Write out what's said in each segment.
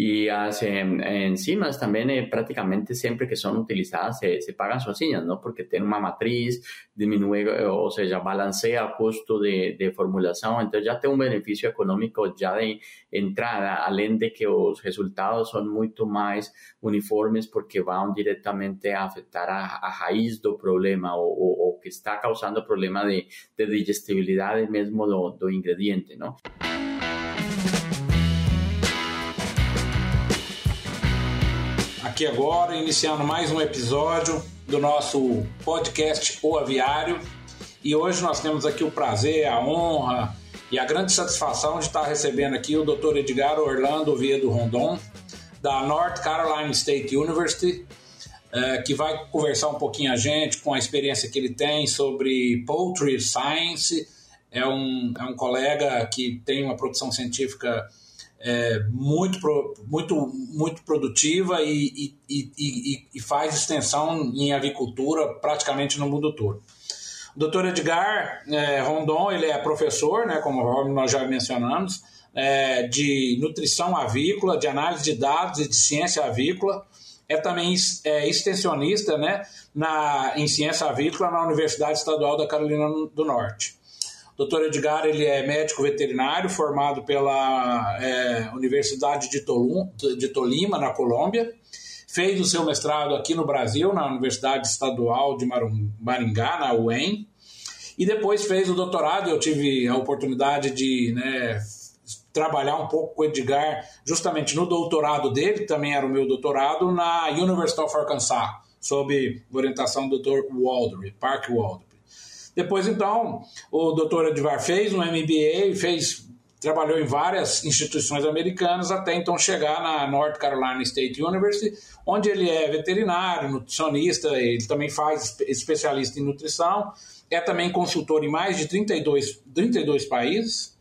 y las enzimas también prácticamente siempre que son utilizadas se, se pagan sozinhas, ¿no? Porque tienen una matriz, disminuye o sea, balancea el costo de, de formulación, entonces ya tiene un beneficio económico ya de entrada, além de que los resultados son mucho más uniformes porque van directamente a afectar a, a raíz del problema o, o, que está causando problema de, de digestibilidad mismo do, do ingrediente, ¿no? Aqui agora, iniciando mais um episódio do nosso podcast O Aviário. E hoje nós temos aqui o prazer, a honra e a grande satisfação de estar recebendo aqui o Dr. Edgar Orlando Oviedo Rondon, da North Carolina State University, é, que vai conversar um pouquinho a gente com a experiência que ele tem sobre Poultry Science. É um, é um colega que tem uma produção científica é, muito, muito, muito produtiva e, e, e, e, faz extensão em avicultura praticamente no mundo todo. O doutor Edgar é, Rondon, ele é professor, né, como nós já mencionamos, é, de nutrição avícola, de análise de dados e de ciência avícola. É também é, extensionista né, na, em ciência avícola na Universidade Estadual da Carolina do Norte. Dr. Edgar ele é médico veterinário formado pela é, Universidade de, Tolum, de Tolima, na Colômbia. Fez o seu mestrado aqui no Brasil, na Universidade Estadual de Maringá, na UEM. E depois fez o doutorado. Eu tive a oportunidade de né, trabalhar um pouco com o Edgar, justamente no doutorado dele, também era o meu doutorado, na University of Arkansas, sob orientação do Dr. Waldry, Park Waldry. Depois, então, o doutor Edvar fez um MBA, fez, trabalhou em várias instituições americanas, até então chegar na North Carolina State University, onde ele é veterinário, nutricionista, ele também faz especialista em nutrição, é também consultor em mais de 32, 32 países,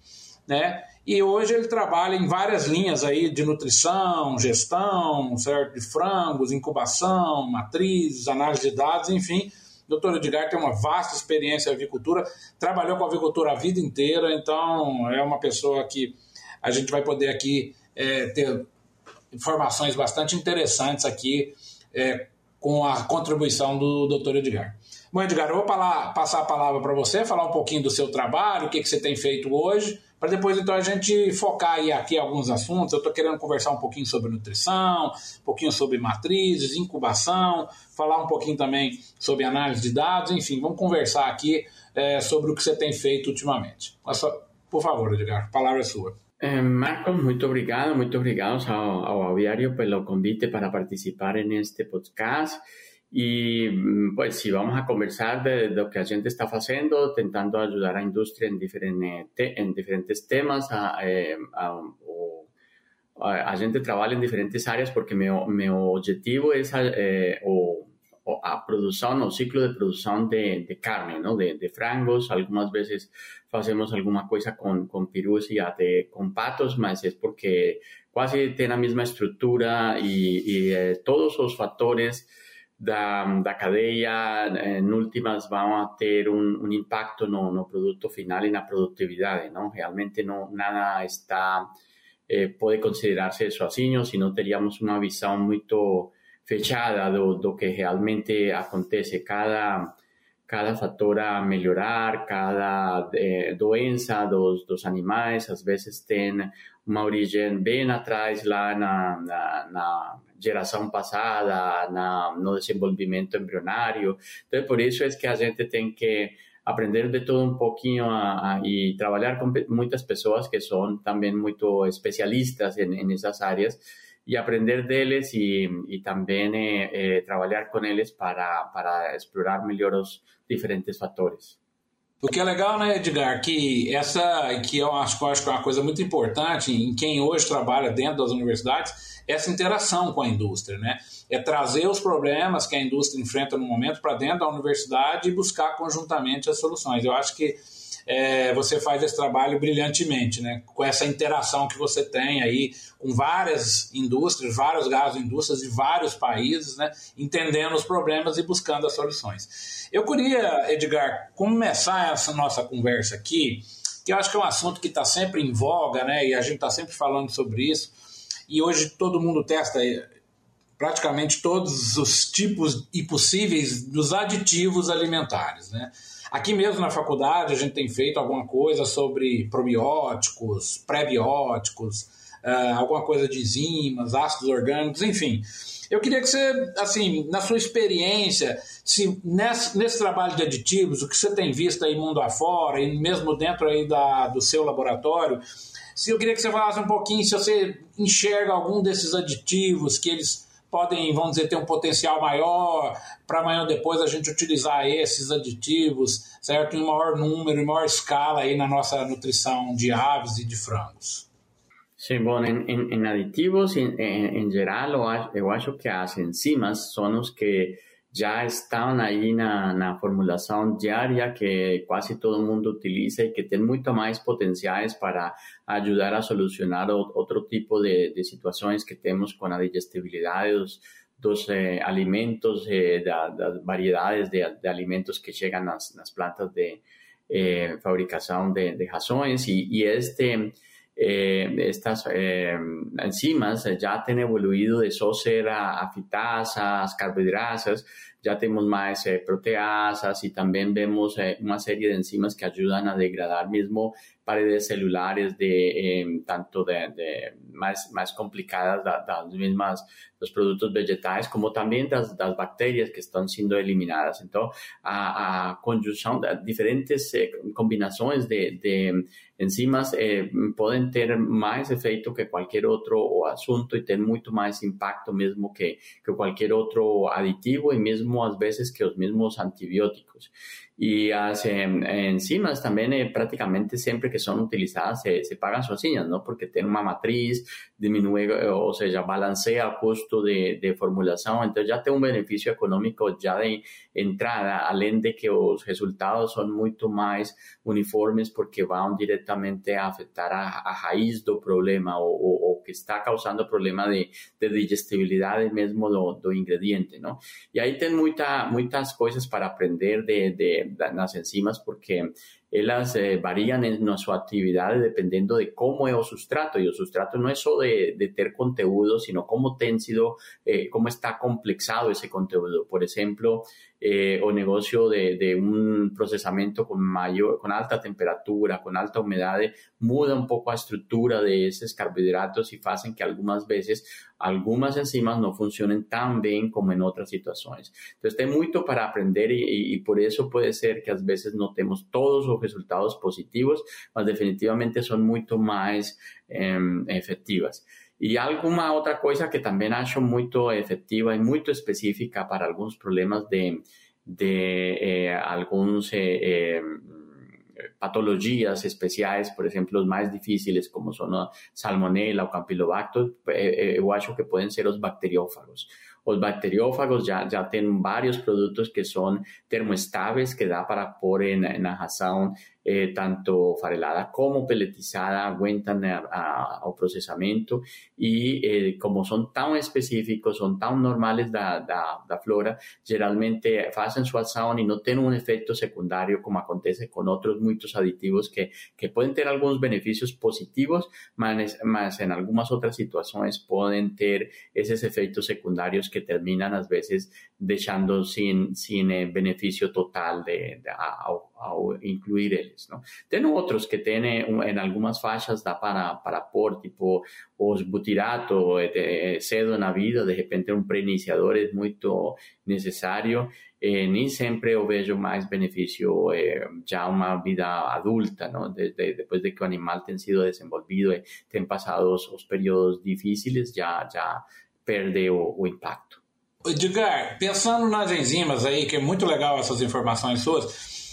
né? E hoje ele trabalha em várias linhas aí de nutrição, gestão, certo? de frangos, incubação, matrizes, análise de dados, enfim, Doutor Edgar tem uma vasta experiência em avicultura, trabalhou com avicultura a vida inteira, então é uma pessoa que a gente vai poder aqui é, ter informações bastante interessantes aqui é, com a contribuição do doutor Edgar. Bom, Edgar, eu vou passar a palavra para você, falar um pouquinho do seu trabalho, o que, que você tem feito hoje, para depois então a gente focar aí aqui alguns assuntos. Eu estou querendo conversar um pouquinho sobre nutrição, um pouquinho sobre matrizes, incubação, falar um pouquinho também sobre análise de dados, enfim, vamos conversar aqui é, sobre o que você tem feito ultimamente. Por favor, Edgar, a palavra é sua. Eh, Marcos, muito obrigado, muito obrigado ao, ao Aviário pelo convite para participar neste podcast. Y mm, pues sí, vamos a conversar de, lo que la gente está haciendo, intentando ayudar a la industria en diferentes, en diferentes temas, a, eh, a, a, a, gente trabaja en diferentes áreas porque mi, objetivo es eh, o, o, a producción o ciclo de producción de, de carne, ¿no? De, de, frangos, algunas veces hacemos alguna cosa con, con pirús y de, con patos, más es porque casi tiene la misma estructura y, y eh, todos los factores da, da cadeia, em últimas, vão ter um, um impacto no, no produto final e na produtividade, não? Realmente não, nada está, eh, pode considerar-se sozinho, se não teríamos uma visão muito fechada do, do que realmente acontece. Cada, cada fator a melhorar, cada eh, doença dos, dos animais, às vezes tem uma origem bem atrás lá na, na, na geração passada, na, no desenvolvimento embrionário. Então, por isso é que a gente tem que aprender de todo um pouquinho a, a, e trabalhar com muitas pessoas que são também muito especialistas em essas áreas y aprender de ellos y, y también eh, eh, trabalhar com eles para, para explorar melhor os diferentes fatores. O que é legal, né, Edgar, que essa, que eu acho, eu acho que é uma coisa muito importante em quem hoje trabalha dentro das universidades, essa interação com a indústria, né? É trazer os problemas que a indústria enfrenta no momento para dentro da universidade e buscar conjuntamente as soluções. Eu acho que é, você faz esse trabalho brilhantemente, né? Com essa interação que você tem aí com várias indústrias, vários gases indústrias de vários países, né? Entendendo os problemas e buscando as soluções. Eu queria, Edgar, começar essa nossa conversa aqui, que eu acho que é um assunto que está sempre em voga, né? E a gente está sempre falando sobre isso e hoje todo mundo testa praticamente todos os tipos e possíveis dos aditivos alimentares, né? Aqui mesmo na faculdade a gente tem feito alguma coisa sobre probióticos, pré-bióticos, uh, alguma coisa de enzimas, ácidos orgânicos, enfim. Eu queria que você, assim, na sua experiência, se nesse, nesse trabalho de aditivos, o que você tem visto aí mundo afora, e mesmo dentro aí da, do seu laboratório, se eu queria que você falasse um pouquinho se você enxerga algum desses aditivos que eles podem, vamos dizer, ter um potencial maior para amanhã ou depois a gente utilizar esses aditivos, certo? Em maior número, em maior escala aí na nossa nutrição de aves e de frangos. Sim, bom, em, em, em aditivos, em, em, geral, eu acho, eu acho que as enzimas são os que já estão aí na, na formulação diária que quase todo mundo utiliza e que tem muito mais potenciais para ajudar a solucionar outro tipo de, de situações que temos com a digestibilidade dos, dos eh, alimentos, eh, da, das variedades de, de, alimentos que chegam nas, nas plantas de eh, fabricação de, de e, e este eh, estas eh, enzimas ya han evoluido de só ser afitasas, carbohidratos, ya tenemos más eh, proteasas y también vemos eh, una serie de enzimas que ayudan a degradar mismo paredes celulares de em, tanto de, más, más complicadas las mismas los productos vegetales como también las, las, bacterias que están siendo eliminadas. Entonces, a, a conjunción de diferentes eh, combinaciones de, de enzimas pueden tener más efecto que cualquier otro asunto y tener mucho más impacto mismo que, que cualquier otro aditivo y mismo mismas veces que los mismos antibióticos. Y las enzimas también eh, prácticamente siempre que son utilizadas se, se pagan sozinhas, ¿no? Porque tienen una matriz, disminuye, eh, o sea, balancea el costo de, de, formulación, entonces ya tiene un beneficio económico ya de entrada, além de que los resultados son mucho más uniformes porque van directamente a afectar a, a raíz del problema o, o, que está causando problema de, de digestibilidad del mismo do, ingrediente, ¿no? Y ahí tienen mucha, muchas cosas para aprender de, de las enzimas porque ellas eh, varían en su actividad dependiendo de cómo es el sustrato. Y el sustrato no es solo de, de tener conteúdo, sino cómo eh, cómo está complexado ese contenido. Por ejemplo, eh, o negocio de, de, un procesamiento con mayor, con alta temperatura, con alta humedad, muda un poco la estructura de esos carbohidratos y hacen que algunas veces algunas enzimas no funcionen tan bien como en otras situaciones. Entonces, hay mucho para aprender y, y, por eso puede ser que a veces no tenemos todos los resultados positivos, mas definitivamente son mucho más eh, efectivas. Y alguna otra cosa que también hecho muy efectiva y muy específica para algunos problemas de, de eh, eh, eh, patologías especiales, por ejemplo, los más difíciles como son salmonella o campylobacter, yo acho que pueden ser los bacteriófagos. Los bacteriófagos ya, ya tienen varios productos que son termoestables que da para poner en la eh, tanto farelada como peletizada aguentan al procesamiento y eh, como son tan específicos, son tan normales da, da, da flora, generalmente hacen su alzado y no tienen un efecto secundario como acontece con otros muchos aditivos que, que pueden tener algunos beneficios positivos, más, en algunas otras situaciones pueden tener esos efectos secundarios que terminan a veces dejando sin, sin eh, beneficio total de, de a, ao incluir eles. Não? Tem outros que têm em eh, algumas faixas dá para, para pôr, tipo os butirato, eh, eh, cedo na vida, de repente um pré-iniciador é muito necessário. E nem sempre eu vejo mais benefício já uma vida adulta, não? desde depois de que o animal tem sido desenvolvido e tem passado os, os períodos difíceis, já, já perde o, o impacto. Edgar, pensando nas enzimas aí, que é muito legal essas informações suas,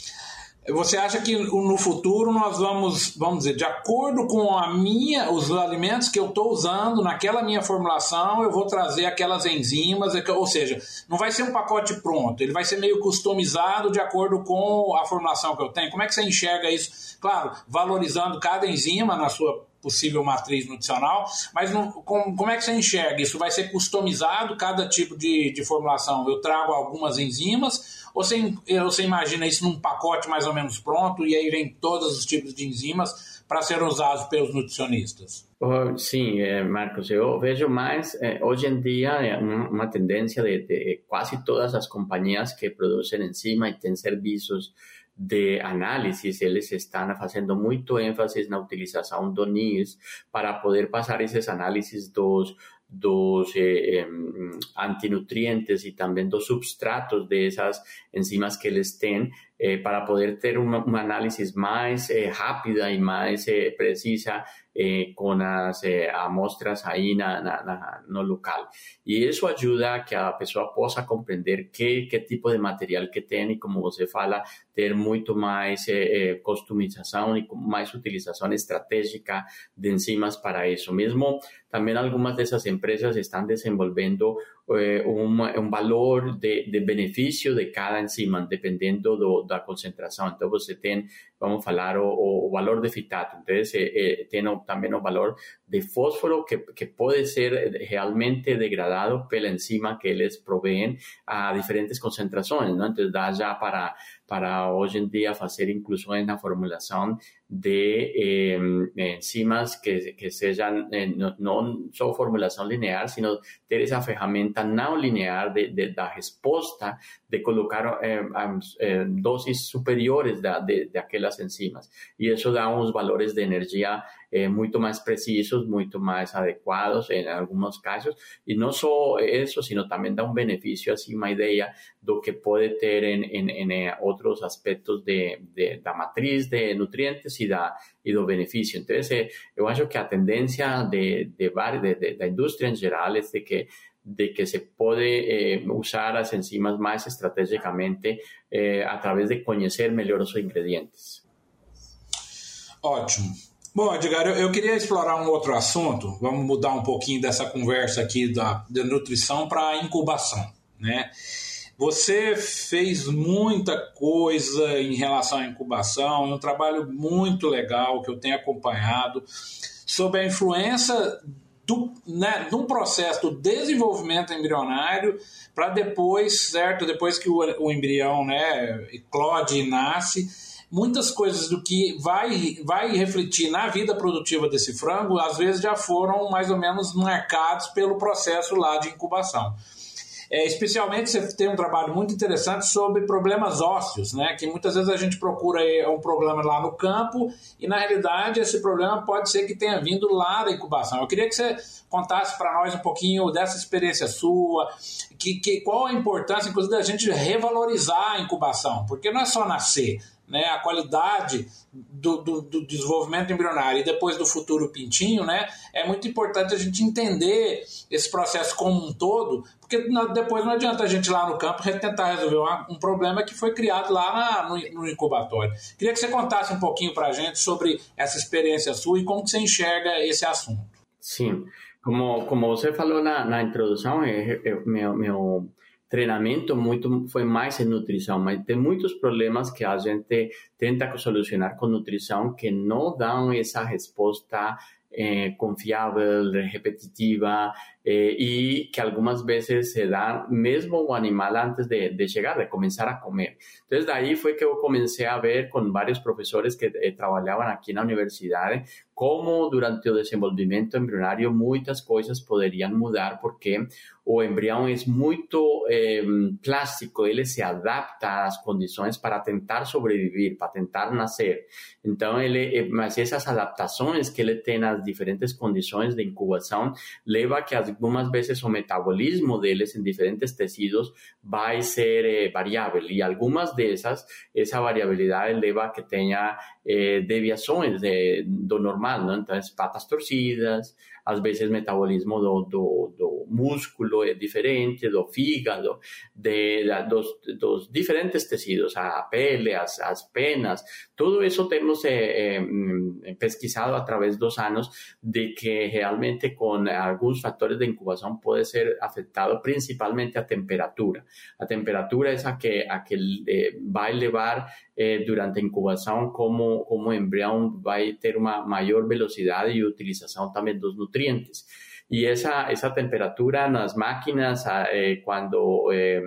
você acha que no futuro nós vamos, vamos dizer, de acordo com a minha, os alimentos que eu estou usando naquela minha formulação, eu vou trazer aquelas enzimas, ou seja, não vai ser um pacote pronto, ele vai ser meio customizado de acordo com a formulação que eu tenho. Como é que você enxerga isso? Claro, valorizando cada enzima na sua possível matriz nutricional, mas não, com, como é que você enxerga? Isso vai ser customizado, cada tipo de, de formulação? Eu trago algumas enzimas, ou você, você imagina isso num pacote mais ou menos pronto, e aí vem todos os tipos de enzimas para serem usados pelos nutricionistas? Oh, sim, Marcos, eu vejo mais, eh, hoje em dia, uma tendência de, de, quase todas as companhias que produzem enzima e têm serviços de análisis, eles estão fazendo muito ênfase na utilização do NIS para poder passar esses análises dos dos eh, eh, antinutrientes y también dos substratos de esas enzimas que les ten eh, para poder tener un, análisis más eh, rápida y más eh, precisa eh, com as eh, na, na, no local. E isso ajuda a que a pessoa possa compreender que, que tipo de material que tem e, como você fala, ter muito mais customização e mais utilização estratégica de enzimas para isso. Mesmo também algumas dessas empresas estão desenvolvendo eh, um, um valor de, de benefício de cada enzima, dependendo do, da concentração. Então, você tem, vamos falar, o, o valor de fitato. Então, eh, tem também o valor de fósforo que, que ser realmente degradado pela enzima que eles proveen a diferentes concentrações. Não? Então, dá já para para hoje em dia fazer inclusões na formulação de eh, enzimas que, que sejam eh, não, não só formulação linear, sino ter essa ferramenta não linear de, de da resposta de colocar eh, doses superiores da, de, de aquelas enzimas. E isso dá uns valores de energia eh, muito precisos, muito mais adequados em alguns casos. E não só isso, sino também dá um benefício, assim, uma ideia do que pode ter em, em, em aspectos de, de, da matriz de nutrientes e, da, e do benefício. Então, eh, eu que a tendência de, de, de, de, da indústria em de que de que se puede eh, usar las enzimas más estratégicamente eh, a través de conhecer melhor os ingredientes. Ótimo. Bom, Edgar, eu, eu, queria explorar um outro assunto. Vamos mudar um pouquinho dessa conversa aqui da, da nutrição para incubação, né? Você fez muita coisa em relação à incubação, um trabalho muito legal que eu tenho acompanhado sobre a influência do, né, de um processo do desenvolvimento embrionário para depois, certo? Depois que o, o embrião né, eclode e nasce, muitas coisas do que vai, vai refletir na vida produtiva desse frango, às vezes já foram mais ou menos marcados pelo processo lá de incubação. É, especialmente você tem um trabalho muito interessante sobre problemas ósseos, né? Que muitas vezes a gente procura um problema lá no campo e na realidade esse problema pode ser que tenha vindo lá da incubação. Eu queria que você contasse para nós um pouquinho dessa experiência sua, que, que qual a importância, inclusive, da gente revalorizar a incubação, porque não é só nascer, né, a qualidade do, do, do, desenvolvimento embrionário e depois do futuro pintinho, né, é muito importante a gente entender esse processo como um todo, porque depois não adianta a gente lá no campo tentar resolver um problema que foi criado lá na, no, no, incubatório. Queria que você contasse um pouquinho para a gente sobre essa experiência sua e como você enxerga esse assunto. Sim, como, como você falou na, na introdução, é, é, meu, meu treinamento muito foi mais em nutrição, mas tem muitos problemas que a gente tenta solucionar com nutrição que não dão essa resposta eh, confiável, repetitiva eh, y que algunas veces se da mesmo o animal antes de, de, llegar, de comenzar a comer. De ahí fue que yo comencé a ver con varios profesores que eh, trabajaban aquí en la universidad como durante el desenvolvimiento embrionario muchas cosas podrían mudar porque o embrião es muy eh, plástico, él se adapta a las condiciones para tentar sobrevivir, para tentar nacer. Entonces, él, eh, esas adaptaciones que él tiene a las diferentes condiciones de incubación, lleva que algunas veces o metabolismo de ellos en diferentes tejidos va a ser eh, variable y algunas de esas, esa variabilidad eleva que tenga eh, deviaciones de lo normal, ¿no? Entonces, patas torcidas, às vezes metabolismo do, do, do músculo é diferente, do fígado, de, de, dos, diferentes tecidos, a pele, as, as penas, tudo isso temos eh, eh, pesquisado a través dos anos de que realmente com alguns fatores de incubação pode ser afetado principalmente a temperatura. A temperatura é a que, a que eh, vai levar eh, durante a incubação como, como o embrião vai ter uma maior velocidade e utilização também dos nutrientes. Y esa, esa temperatura en las máquinas, ah, eh, cuando eh,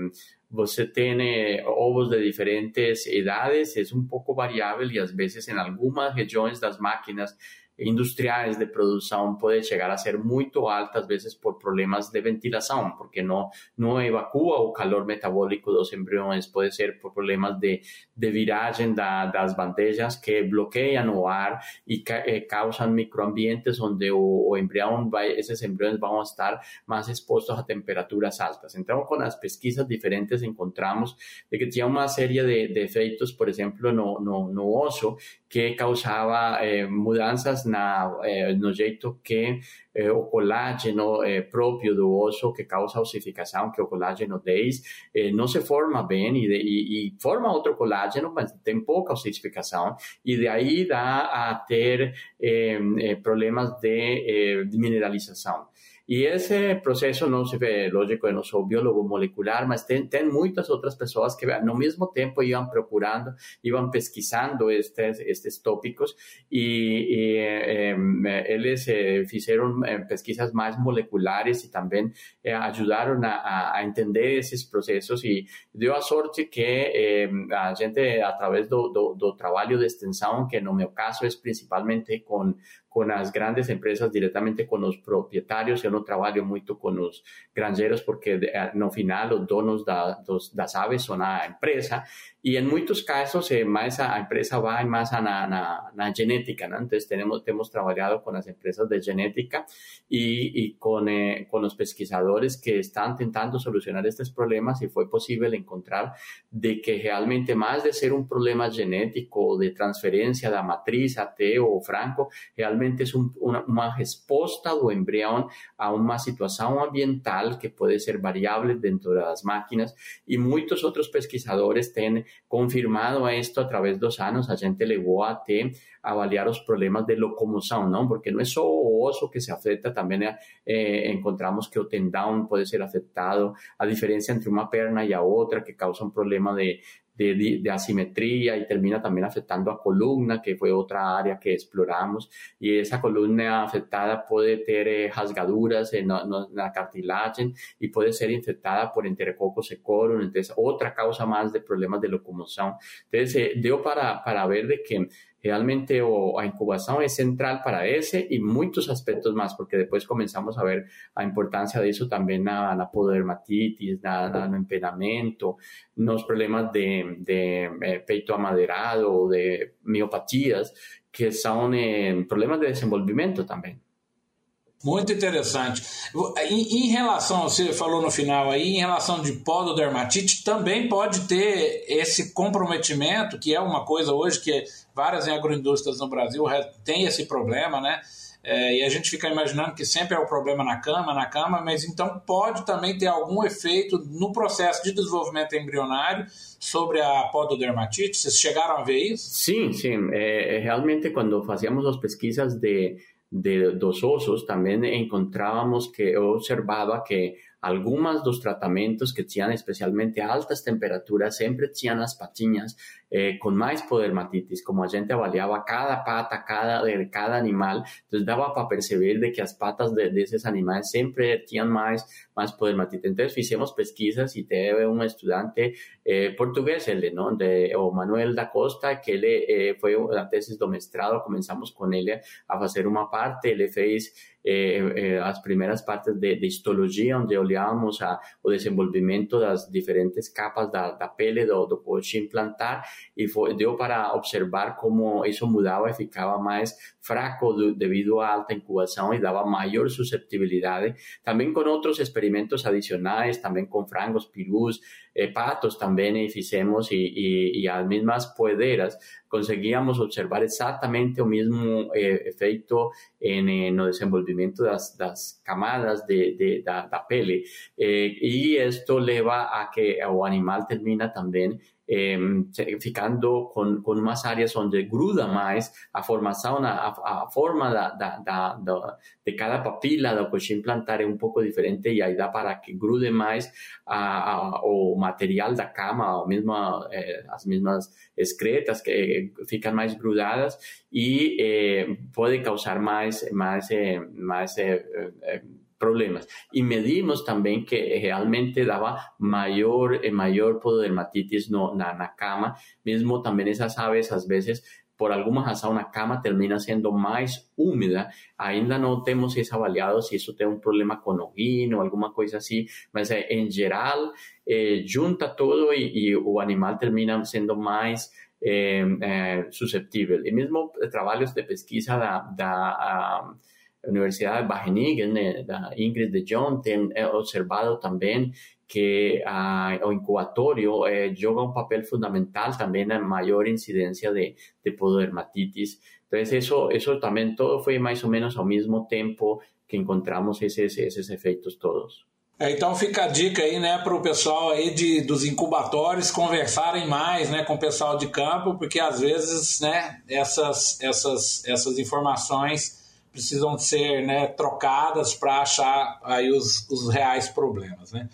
você tiene ovos de diferentes edades, es un poco variable y a veces en algunas regiones las máquinas industriais de produção pode chegar a ser muito alta, às vezes por problemas de ventilação, porque não, não evacua o calor metabólico dos embriões, pode ser por problemas de, de viragem da, das bandejas que bloqueiam o ar e, ca, eh, e causam microambientes onde o, o, embrião vai, esses embriões vão estar mais expostos a temperaturas altas. Então, com as pesquisas diferentes encontramos de que tinha uma série de, de efeitos, por exemplo, no, no, no osso, que causava eh, mudanças na, eh, no jeito que eh, o colágeno eh, próprio do osso que causa ossificação, que é o colágeno 10, eh, não se forma bem e, de, e, e, forma outro colágeno, mas tem pouca ossificação e daí dá a ter problemas de, de mineralização. Y ese proceso no se ve lógico en nuestro biólogo molecular, mas ten, ten muchas otras personas que al mismo tiempo iban procurando, iban pesquisando estos, estos tópicos y, y eh, eh, pesquisas más moleculares y también eh, a, a, entender esos procesos y dio a sorte que eh, a gente a través do, do, do de extensión, que en mi caso es principalmente con con las grandes empresas directamente con los propietarios. Yo no trabajo mucho con los granjeros porque no final los donos da, dos, das aves son la empresa y en muchos casos eh, más a, empresa va más a la genética. ¿no? Entonces tenemos, hemos trabajado con las empresas de genética y, y con, eh, los pesquisadores que están intentando solucionar estos problemas y fue posible encontrar de que realmente más de ser un problema genético de transferencia de matriz a T o franco, realmente es una, respuesta o embrión a una situación ambiental que puede ser variable dentro de las máquinas y muchos otros pesquisadores han confirmado esto a través de los años. A gente llegó a avaliar los problemas de locomoción, ¿no? Porque no es solo oso que se afecta, también eh, encontramos que el tendón puede ser afectado, a diferencia entre una perna y a otra que causa un problema de, de, asimetría y termina también afectando a columna, que fue otra área que exploramos. Y esa columna afectada puede tener eh, rasgaduras en, la cartilagem y puede ser infectada por enterococcus secorum, entonces otra causa más de problemas de locomoción. Entonces, eh, dio para, para ver de que realmente o, a incubación es central para ese y muchos aspectos más, porque después comenzamos a ver la importancia de eso también na, la pododermatitis, na, na, no empenamento, los problemas de, eh, peito amaderado, de miopatías, que son eh, problemas de desenvolvimento también. Muito interessante. Em, em, relação, você falou no final aí, em relação de pododermatite, também pode ter esse comprometimento, que é uma coisa hoje que várias agroindústrias no Brasil têm esse problema, né? É, e a gente fica imaginando que sempre é o problema na cama, na cama, mas então pode também ter algum efeito no processo de desenvolvimento embrionário sobre a pododermatite? Vocês chegaram a ver isso? Sim, sim. É, realmente, quando fazíamos as pesquisas de de dos osos, también encontrábamos que observaba que algunos dos tratamientos que tenían especialmente altas temperaturas siempre tenían las patiñas eh, con más podermatitis, como a gente avaliaba cada pata cada, de cada animal, entonces daba para percibir de que las patas de, esos animales siempre tenían más, más podermatitis. Entonces hicimos pesquisas y teve un estudiante eh, portugués, el ¿no? de, o Manuel da Costa, que le eh, una tesis domestrado, comenzamos con él a hacer una parte, él fez eh, eh, las primeras partes de, de histología, donde olhábamos a, o desenvolvimento das diferentes capas da, da pele do, do coxo implantar y fue, dio para observar cómo eso mudaba y ficaba más fraco debido a alta incubación y daba mayor susceptibilidad. También con otros experimentos adicionales, también con frangos, pirús, eh, patos también hicimos y, y, y las mismas poederas conseguíamos observar exactamente el mismo eh, en, el desenvolvimiento de las, camadas de, de, la pele. Eh, y esto lleva a que el animal termina también eh, ficando com, com umas áreas onde gruda mais a formação, a, a forma da, da, da, de cada papila do coxim plantar é um pouco diferente e aí dá para que grude mais a, a, o material da cama, ou mesmo eh, as mesmas excretas que ficam mais grudadas e eh, pode causar mais, mais, eh, mais eh, eh, problemas. Y medimos también que realmente daba mayor, eh, mayor pododermatitis no, na, na cama, mismo también esas aves a veces por alguma razão a cama termina sendo mais úmida. Ainda não temos isso avaliado se isso tem um problema com o ou alguma coisa assim, mas eh, junta tudo e, e, o animal termina sendo mais eh, eh, susceptível. E mesmo trabalhos de pesquisa da, da Universidade de Wageningen, da Ingrid de Jong, tem observado também que uh, o incubatorio eh, juega un papel fundamental también en mayor incidencia de, de pododermatitis. Entonces, eso, eso también todo fue más o menos al mismo tiempo que encontramos esses, esses efeitos todos. É, então fica a dica aí, né, para o pessoal aí de, dos incubatórios conversarem mais, né, com o pessoal de campo, porque às vezes, né, essas, essas, essas informações precisam ser, né, trocadas para achar aí os, os reais problemas, né.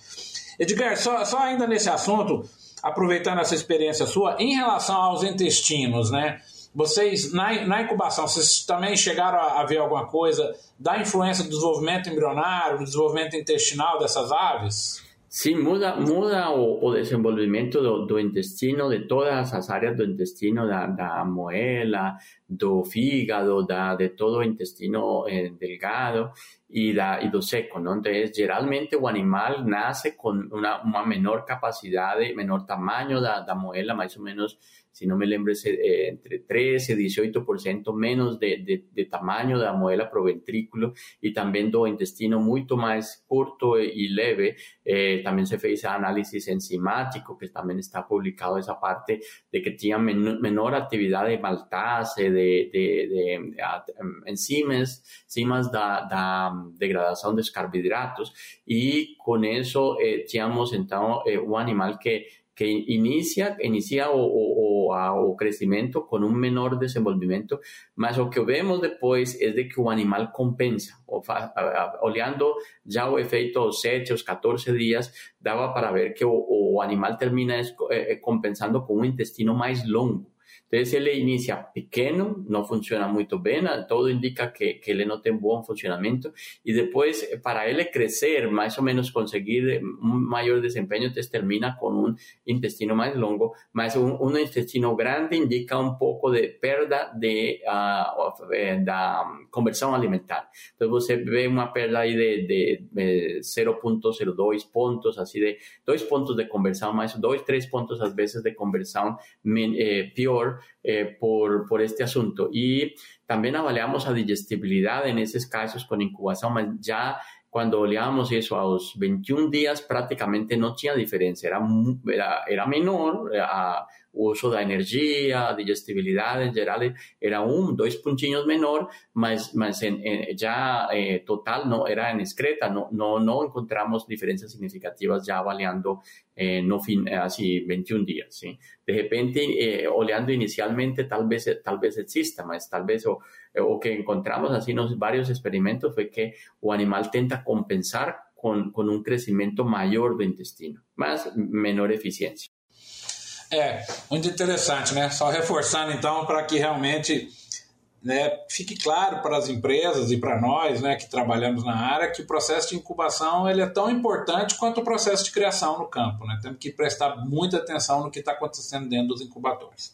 Edgar, só, só ainda nesse assunto, aproveitando essa experiência sua, em relação aos intestinos, né? Vocês, na, na incubação, vocês também chegaram a, a ver alguma coisa da influência do desenvolvimento embrionário, do desenvolvimento intestinal dessas aves? Sim, muda, muda o, o desenvolvimento do, do, intestino, de todas as áreas do intestino, da, da moela, do fígado, da, de todo intestino eh, delgado y, da, y do seco, ¿no? Entonces, generalmente o animal nace con una, una menor capacidad, de menor tamaño da, da moela, más o menos si no me lembro, eh, entre 13 y 18% menos de, de, de, tamaño de la modela proventrículo y también do intestino mucho más corto y leve. Eh, se hizo análisis enzimático, que también está publicado esa parte de que tenía menor actividad de maltase, de, de, de enzimas, enzimas da, da degradación de carbohidratos y con eso eh, teníamos entonces eh, animal que que inicia, inicia o, o, o, o, crecimiento con un menor desenvolvimiento, mas lo que vemos después es de que el animal compensa, o, oleando ya o efecto 7 o 14 días, daba para ver que o, animal termina eh, eh, compensando con un intestino más longo. Entonces ele inicia pequeno, não funciona muito bem, todo indica que, que ele não tem bom funcionamento e depois para ele crescer, mais ou menos conseguir um maior desempenho, entonces termina com um intestino mais longo, mas um, um intestino grande indica um pouco de perda de, uh, da conversão alimentar. Então você vê uma perda aí de, de, de 0.02 pontos, assim de dois pontos de conversão, mais dois, três pontos às vezes de conversão eh, pior Eh, por, por, este asunto. Y también avaliamos a digestibilidad en esos casos con incubación, ya cuando oleamos eso a los 21 días prácticamente no tenía diferencia, era, era, era menor, a, uso da energia, digestibilidade em geral era um, dois pontinhos menor, mas, mas em, em, eh, total não era excreta, não, não, não encontramos diferenças significativas já avaliando eh, no fin, assim, 21 dias. Sim? De repente, eh, olhando inicialmente, talvez talvez exista, mas talvez o, o que encontramos assim nos vários experimentos foi que o animal tenta compensar com, com um crescimento maior do intestino, mas menor eficiência. É, muito interessante, né? Só reforçando então para que realmente né, fique claro para as empresas e para nós né, que trabalhamos na área que o processo de incubação ele é tão importante quanto o processo de criação no campo. Né? Temos que prestar muita atenção no que está acontecendo dentro dos incubadores.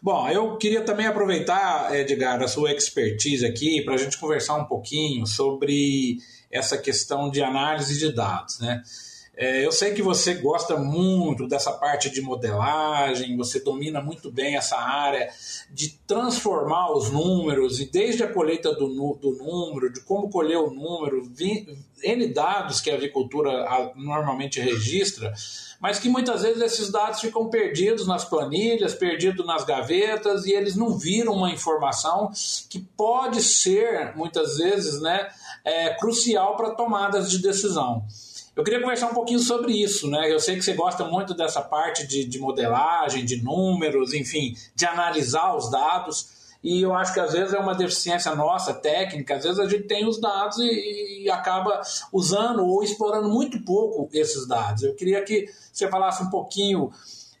Bom, eu queria também aproveitar, Edgar, a sua expertise aqui para a gente conversar um pouquinho sobre essa questão de análise de dados. Né? É, eu sei que você gosta muito dessa parte de modelagem, você domina muito bem essa área de transformar os números, e desde a colheita do, do número, de como colher o número, N dados que a avicultura normalmente registra, mas que muitas vezes esses dados ficam perdidos nas planilhas, perdidos nas gavetas, e eles não viram uma informação que pode ser, muitas vezes, né, é, crucial para tomadas de decisão. Eu queria conversar um pouquinho sobre isso, né? Eu sei que você gosta muito dessa parte de, de modelagem, de números, enfim, de analisar os dados. E eu acho que às vezes é uma deficiência nossa, técnica, às vezes a gente tem os dados e, e, acaba usando ou explorando muito pouco esses dados. Eu queria que você falasse um pouquinho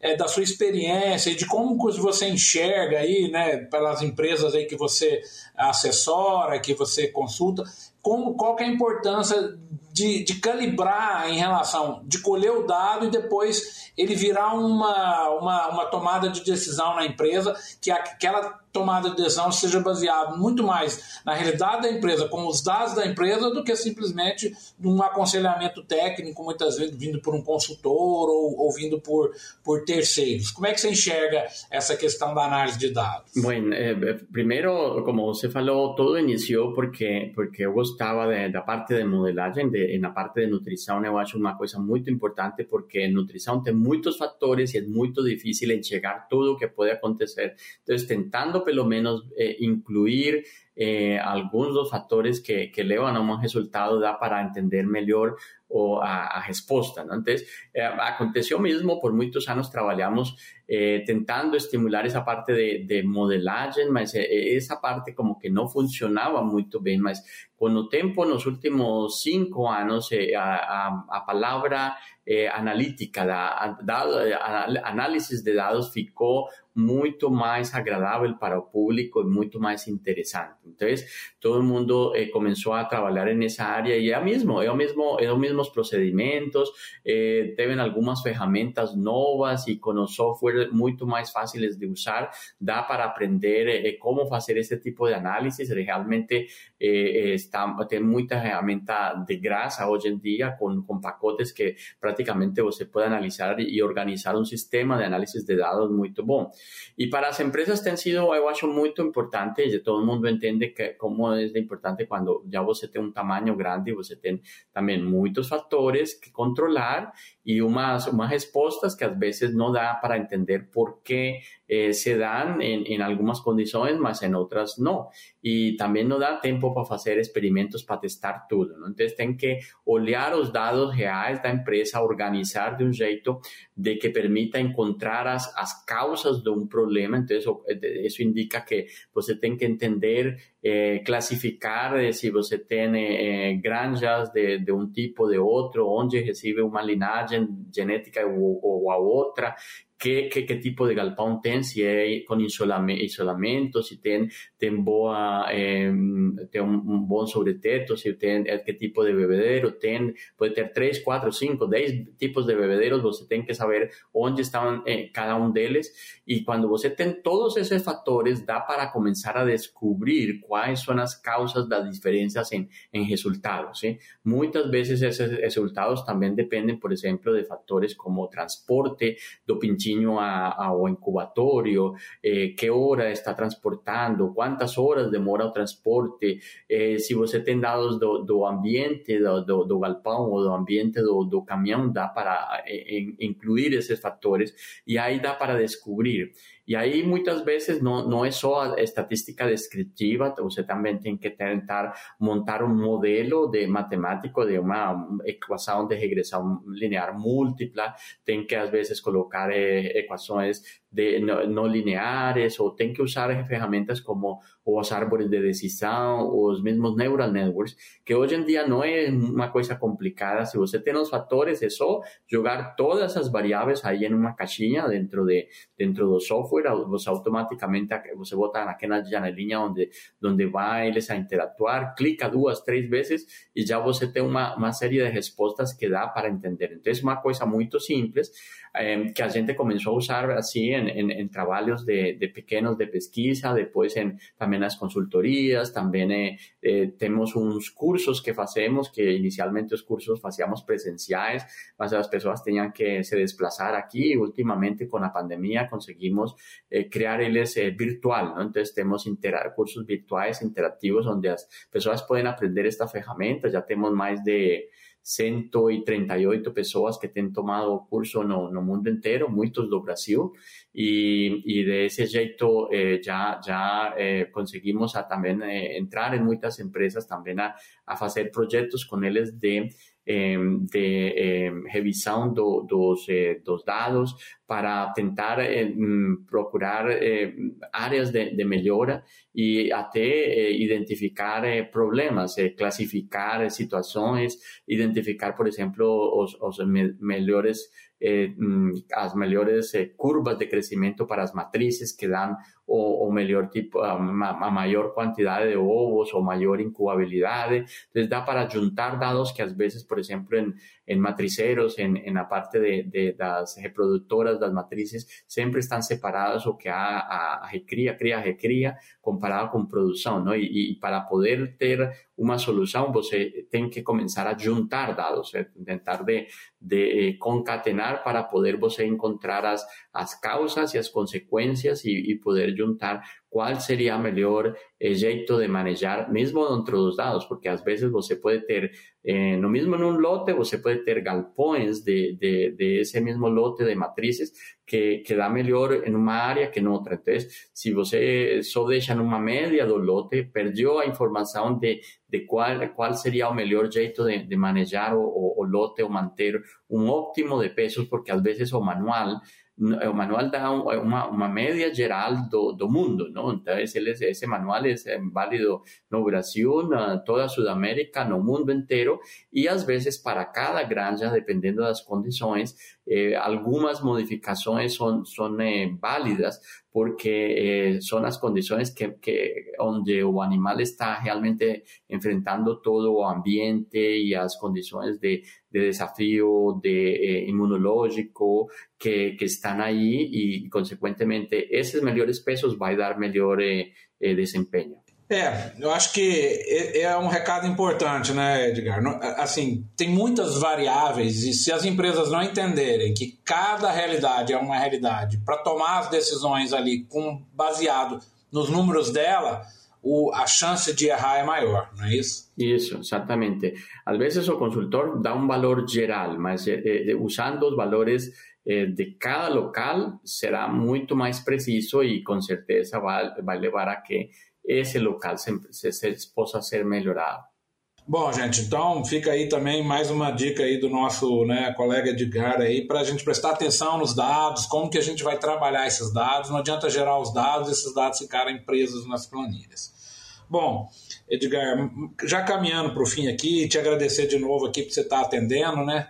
é, da sua experiência e de como você enxerga aí, né, pelas empresas aí que você assessora, que você consulta, como, qual que é a importância de, de, calibrar em relação de colher o dado e depois ele virar uma, uma, uma tomada de decisão na empresa, que aquela tomada de decisão seja baseada muito mais na realidade da empresa, com os dados da empresa, do que simplesmente um aconselhamento técnico, muitas vezes vindo por um consultor ou, ou vindo por, por terceiros. Como é que você enxerga essa questão da análise de dados? Bueno, eh, primeiro, como você falou, todo iniciou porque, porque eu gostava de, da parte de modelagem, de, na parte de nutrição, eu acho uma coisa muito importante, porque nutrição tem muitos fatores e é muito difícil enxergar tudo o que pode acontecer. Então, tentando pelo menos eh, incluir eh, alguns dos fatores que, que levam a um resultado dá para entender melhor o a, a resposta. Então, eh, aconteceu por muitos anos trabalhamos eh, tentando estimular essa parte de, de modelagem, mas eh, essa parte como que não funcionava muito bem, mas com o tempo, nos últimos cinco anos, eh, a, a, a palavra eh, analítica, da, da, análise de dados ficou muito mais agradável para o público e muito mais interessante. Então, todo mundo eh, começou a trabalhar nessa área e é o mesmo, é o mesmo, é os mesmos procedimentos, eh, têm algumas ferramentas novas e com o software muito mais fáceis de usar, dá para aprender eh, como fazer esse tipo de análise. Realmente eh, está, tem muita ferramenta de graça hoje em dia com, com pacotes que praticamente você pode analisar e organizar um sistema de análise de dados muito bom. Y para las empresas te han sido, yo acho, muy importante, y todo el mundo entiende que cómo es importante cuando ya você tem un tamaño grande, você tem también muchos factores que controlar y unas, unas respuestas que a veces no da para entender por qué eh, se dan en, en, algunas condiciones, más en otras no. Y también no da tiempo para hacer experimentos para testar todo. ¿no? Entonces, tienen que olhar los dados reales da empresa, organizar de un jeito de que permita encontrar las, as causas de un problema. Entonces, eso indica que você tem que entender, eh, clasificar eh, si você tiene eh, granjas de, de, un tipo de otro, donde recibe una linaje genética o, o a otra, qué, qué, qué, tipo de galpão tem, se é com isolamento, se tem, tem, boa, eh, tem um, um, bom sobreteto, se tem é, que tipo de bebedeiro tem, pode ter 3, 4, 5, 10 tipos de bebedeiros, você tem que saber onde estão eh, cada um deles e quando você tem todos esses fatores, dá para começar a descobrir quais são as causas das diferenças em, em resultados. ¿sí? Muitas vezes esses resultados também dependem, por exemplo, de fatores como transporte do a, a, o incubatorio, eh, qué hora está transportando, cuántas horas demora o transporte, eh, se você tem dados do, do ambiente do, do, do, galpão ou do ambiente do, do caminhão, dá para eh, incluir esses fatores e aí dá para descobrir. Y ahí muchas veces no, no es solo estadística descriptiva, usted también tiene que intentar montar un modelo de matemático de una ecuación de regresión lineal múltipla, tiene que a veces colocar eh, de no, lineares o tiene que usar ferramentas como los árboles de decisión o los mismos neural networks, que hoy en día no es una cosa complicada. Si usted tiene los factores, es solo jugar todas esas variables ahí en una caixinha dentro de dentro del software, você automaticamente você bota naquela janelinha onde donde vai eles a interactuar, clica duas, três vezes e já você tem uma, uma série de respostas que dá para entender. Então, é uma coisa muito simples eh, que a gente começou a usar assim em, em, em trabalhos de, de pequenos de pesquisa, depois em, também nas consultorias, também eh, eh, temos uns cursos que fazemos, que inicialmente os cursos fazíamos presenciais, mas as pessoas tinham que se desplazar aqui. Ultimamente, com a pandemia, conseguimos eh, crear eh, virtual, ¿no? Entonces, tenemos cursos virtuais interactivos onde as pessoas podem aprender esta ferramenta. Já temos mais de 138 pessoas que têm tomado curso no, no mundo inteiro, muitos do Brasil, e, e desse jeito eh, já, já eh, conseguimos a, também eh, entrar em muitas empresas também a, a fazer projetos com eles de de eh, revisão do, dos, eh, dos dados para tentar eh, mm, procurar eh, áreas de, de, melhora e até eh, identificar problemas, classificar situações, identificar, por exemplo, os, os me melhores eh, mm, as melhores eh, curvas de crescimento para as matrizes que dão o, o melhor tipo, a, a, maior quantidade de ovos ou maior incubabilidade. Então, dá para juntar dados que às vezes, por exemplo, em, em matriceros, em, em a parte de, de, das reprodutoras das matrizes, sempre estão separadas o que há a, a recria, cria, recria, comparado com produção. Não? E, e para poder ter uma solução, você tem que começar a juntar dados, é? tentar de, de concatenar para poder encontrar as, as causas e as consequências e, e poder juntar qual seria o melhor eh, jeito de manejar, mesmo dentro dos dados, porque às vezes você pode ter, eh, no mesmo num lote, você pode ter galpões de, de, de lote de matrizes que, que dá melhor em uma área que em outra. Então, se você só deixa numa média do lote, perdeu a informação de, de qual, qual seria o melhor jeito de, de manejar o, o, o lote ou manter um óptimo de pesos, porque às vezes o manual o manual dá uma, uma média geral do, do mundo, não? Então, esse, esse manual é válido no Brasil, toda a Sudamérica, no mundo inteiro, e às vezes para cada granja, dependendo das condições, eh, algumas modificações são, são eh, válidas, porque eh, son las condiciones que, que, donde o animal está realmente enfrentando todo el ambiente y las condiciones de, de desafío de inmunológico que, que, están ahí y consecuentemente esos mejores pesos va a dar mejor desempeño. É, eu acho que é um recado importante, né, Edgar? Assim, tem muitas variáveis e se as empresas não entenderem que cada realidade é uma realidade para tomar as decisões ali com baseado nos números dela, o, a chance de errar é maior, não é isso? Isso, exatamente. Às vezes o consultor dá um valor geral, mas eh, eh, usando os valores eh, de cada local será muito mais preciso e com certeza vai, vai levar a que esse local se, se, se possa ser melhorado. Bom, gente, então fica aí também mais uma dica aí do nosso né, colega Edgar aí para a gente prestar atenção nos dados, como que a gente vai trabalhar esses dados. Não adianta gerar os dados esses dados ficarem presos nas planilhas. Bom, Edgar, já caminhando para o fim aqui, te agradecer de novo aqui por você estar atendendo, né?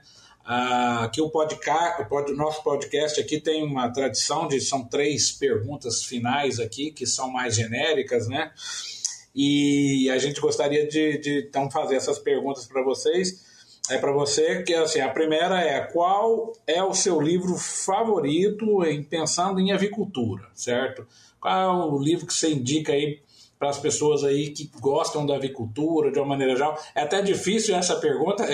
Ah, aqui o podcast, o nosso podcast aqui tem uma tradição de são três perguntas finais aqui que são mais genéricas, né? E a gente gostaria de, de então fazer essas perguntas para vocês. É para você que assim a primeira é qual é o seu livro favorito em pensando em avicultura, certo? Qual é o livro que você indica aí para as pessoas aí que gostam da avicultura de uma maneira geral. É até difícil essa pergunta,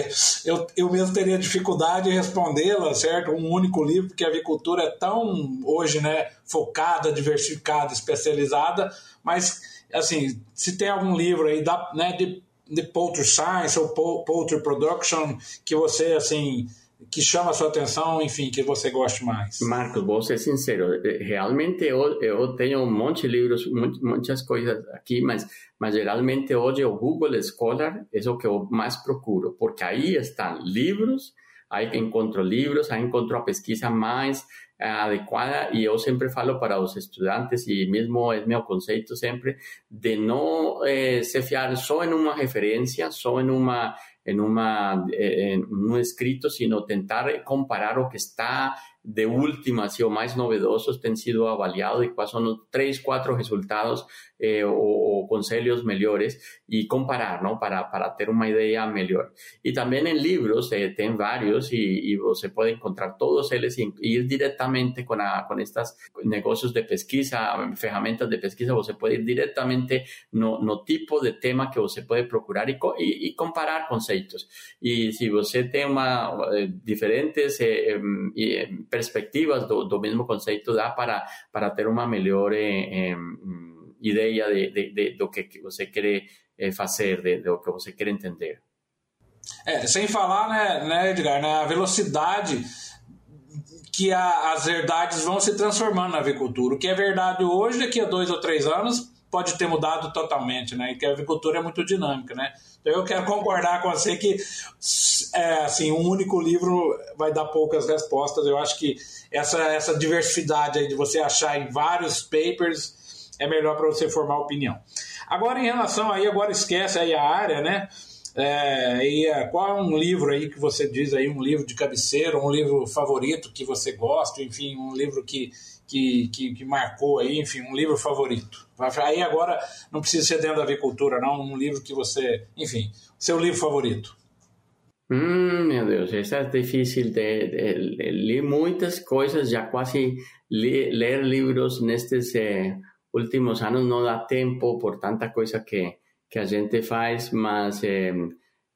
eu, eu mesmo teria dificuldade em respondê-la, certo? Um único livro, porque a avicultura é tão hoje, né, focada, diversificada, especializada, mas assim, se tem algum livro aí da, né, de, de poultry science ou poultry production que você assim que chama a sua atenção, enfim, que você goste mais? Marcos, vou ser sincero, realmente eu, eu tenho um monte de livros, muitas coisas aqui, mas, mas geralmente hoje o Google Scholar é o que eu mais procuro, porque aí estão livros, aí encontro livros, aí encontro a pesquisa mais eh, adequada e eu sempre falo para os estudantes e mesmo é meu conceito sempre de não eh, se fiar só em uma referência, só em uma en, una, en un escrito, sino tentar comparar lo que está de última, o más novedosos, han sido avaliados y cuáles son los tres, cuatro resultados eh, o, o, conselhos mejores y comparar, ¿no? Para, para tener una idea mejor. Y también en libros, eh, ten varios y, y se puede encontrar todos ellos y ir directamente con, a, con estos negocios de pesquisa, ferramentas de pesquisa, se puede ir directamente no, no tipo de tema que se puede procurar y, comparar conceitos. Y si você tem uma, eh, diferentes eh, eh, perspectivas do, do mesmo conceito dá para, para ter uma melhor eh, eh, ideia de, de, de, do que você quer fazer, do que você quer entender. É, sem falar, né, né Edgar, né, a velocidade que a, as verdades vão se transformando na avicultura. O que é verdade hoje, daqui a dois ou três anos, pode ter mudado totalmente, né? E que a agricultura é muito dinâmica, né? Então eu quero concordar com você que é, assim um único livro vai dar poucas respostas. Eu acho que essa, essa diversidade aí de você achar em vários papers, é melhor para você formar opinião. Agora, em relação aí, agora esquece aí a área, né? É, e é, qual é um livro aí que você diz aí, um livro de cabeceira, um livro favorito que você gosta, enfim, um livro que, que, que, que marcou aí, enfim, um livro favorito. Aí agora não precisa ser dentro da avicultura, não, um livro que você, enfim, seu livro favorito. Hum, meu Deus, essa é difícil de, de, de, li muitas coisas, já quase li, ler livros nestes eh, últimos anos não dá tempo por tanta coisa que que a gente faz, mas eh,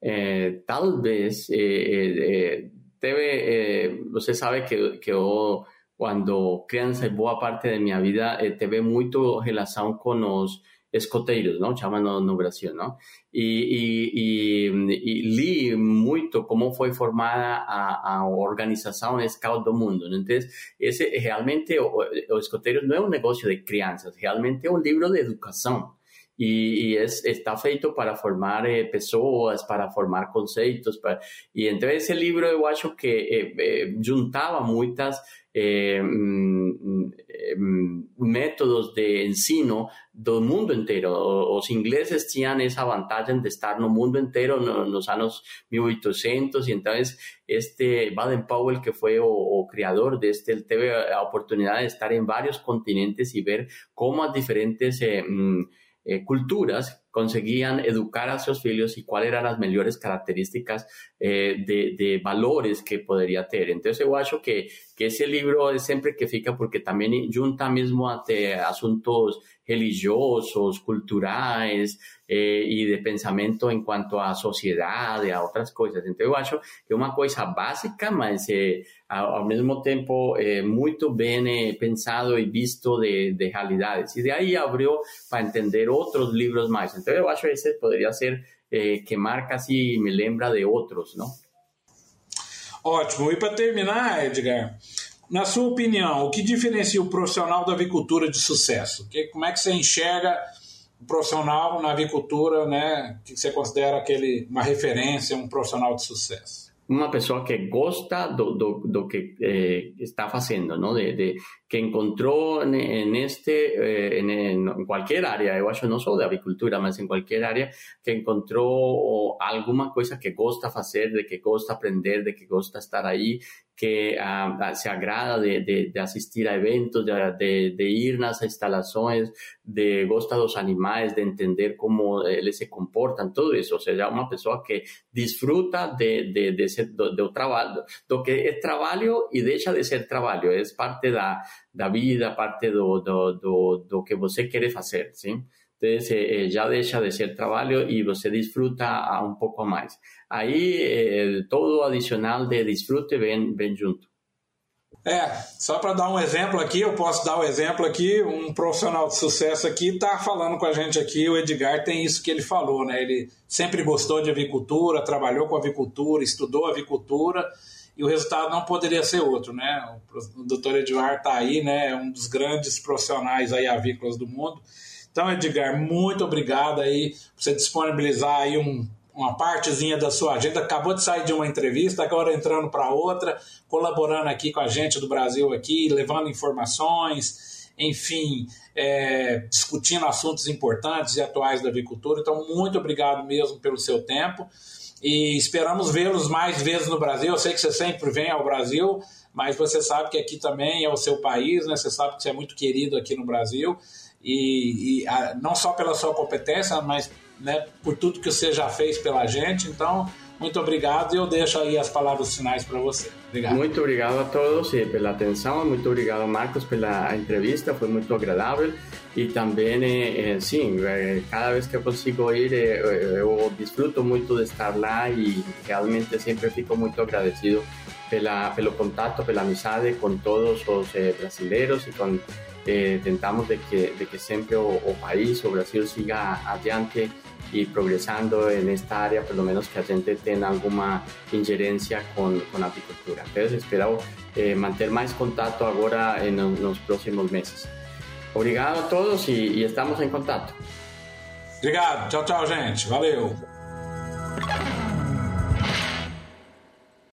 eh, talvez eh, teve, você sabe que, que eu, quando criança boa parte da minha vida, teve muito relação com os escoteiros, no, no Brasil, não? E, e, e, e, li muito como foi formada a, a organização Scout do mundo. Então, esse realmente o, o escoteiro não é um negócio de crianças, realmente é um livro de educação y, es, está feito para formar eh, pessoas, para formar conceitos. Para, y entonces ese libro eu acho que eh, eh, juntava muitas eh, mm, métodos de ensino do mundo inteiro. Os ingleses tinham essa vantagem de estar no mundo inteiro no, nos anos 1800 e então este Baden Powell, que foi o, o criador deste, ele teve a oportunidade de estar em vários continentes e ver como as diferentes eh, mm, eh, culturas conseguían educar a sus hijos y cuáles eran las mejores características eh, de, de, valores que podría tener. Entonces, yo acho que, que ese libro es siempre que fica porque también junta mismo ante asuntos religiosos, culturales eh, y de pensamiento en cuanto a sociedad y a otras cosas. Entonces, yo acho que es una cosa básica, mas eh, tiempo eh, muy bien eh, pensado y visto de, de realidades. Y de ahí abrió para entender otros libros más. Entonces, que esse poderia ser eh, marca assim me lembra de outros, não? Ótimo. E para terminar, Edgar, na sua opinião, o que diferencia o profissional da avicultura de sucesso? Que, como é que você enxerga o profissional na avicultura, né? Que você considera aquele uma referência, um profissional de sucesso? Uma pessoa que gosta do, do, do que eh, está fazendo, ¿no? De, de, que encontró en, en este, eh, en, cualquier área, yo acho no solo de avicultura, mas en cualquier área, que encontró alguna cosa que gusta hacer, de que gusta aprender, de que gusta estar ahí, que uh, se agrada de, de, de, asistir a eventos, de, de, ir a las instalaciones, de gusta los animales, de entender cómo eles se comportan, todo eso. O sea, una persona que disfruta de, de, ser, de trabajo, lo que es trabajo y deja de ser trabajo, es parte de da vida, parte do, do, do, do que você quer fazer, sim? Entonces, eh, já deixa de ser trabalho e você desfruta um pouco mais. Aí, eh, todo adicional de desfrute vem, vem junto. É, só para dar um exemplo aqui, eu posso dar um exemplo aqui, um profissional de sucesso aqui está falando com a gente aqui, o Edgar tem isso que ele falou, né? Ele sempre gostou de avicultura, trabalhou com avicultura, estudou avicultura, e o resultado não poderia ser outro, né? O doutor Edgar está aí, né? É um dos grandes profissionais aí avícolas do mundo. Então, Edgar, muito obrigado aí por você disponibilizar aí um, uma partezinha da sua agenda. Acabou de sair de uma entrevista, agora entrando para outra, colaborando aqui com a gente do Brasil aqui, levando informações, enfim, é, discutindo assuntos importantes e atuais da avicultura. Então, muito obrigado mesmo pelo seu tempo e esperamos vê-los mais vezes no Brasil. Eu sei que você sempre vem ao Brasil, mas você sabe que aqui também é o seu país, né? Você sabe que você é muito querido aqui no Brasil e, e a, não só pela sua competência, mas né, por tudo que você já fez pela gente. Então, muito obrigado e eu deixo aí as palavras finais para você. Obrigado. Muito obrigado a todos pela atenção, muito obrigado Marcos pela entrevista, foi muito agradável e também, eh, sim, eh, cada vez que eu consigo ir, eh, eu disfruto muito de estar lá e realmente sempre fico muito agradecido pela, pelo contato, pela amizade com todos os eh, brasileiros e com, eh, tentamos de que, de que sempre o, o país, o Brasil siga adiante y progresando en esta área, por lo menos que la gente tenga alguna injerencia con, con apicultura. Entonces, espero eh, mantener más contacto ahora en los próximos meses. Obrigado a todos y, y estamos en contacto. Obrigado. Tchau, tchau, gente. Valeu.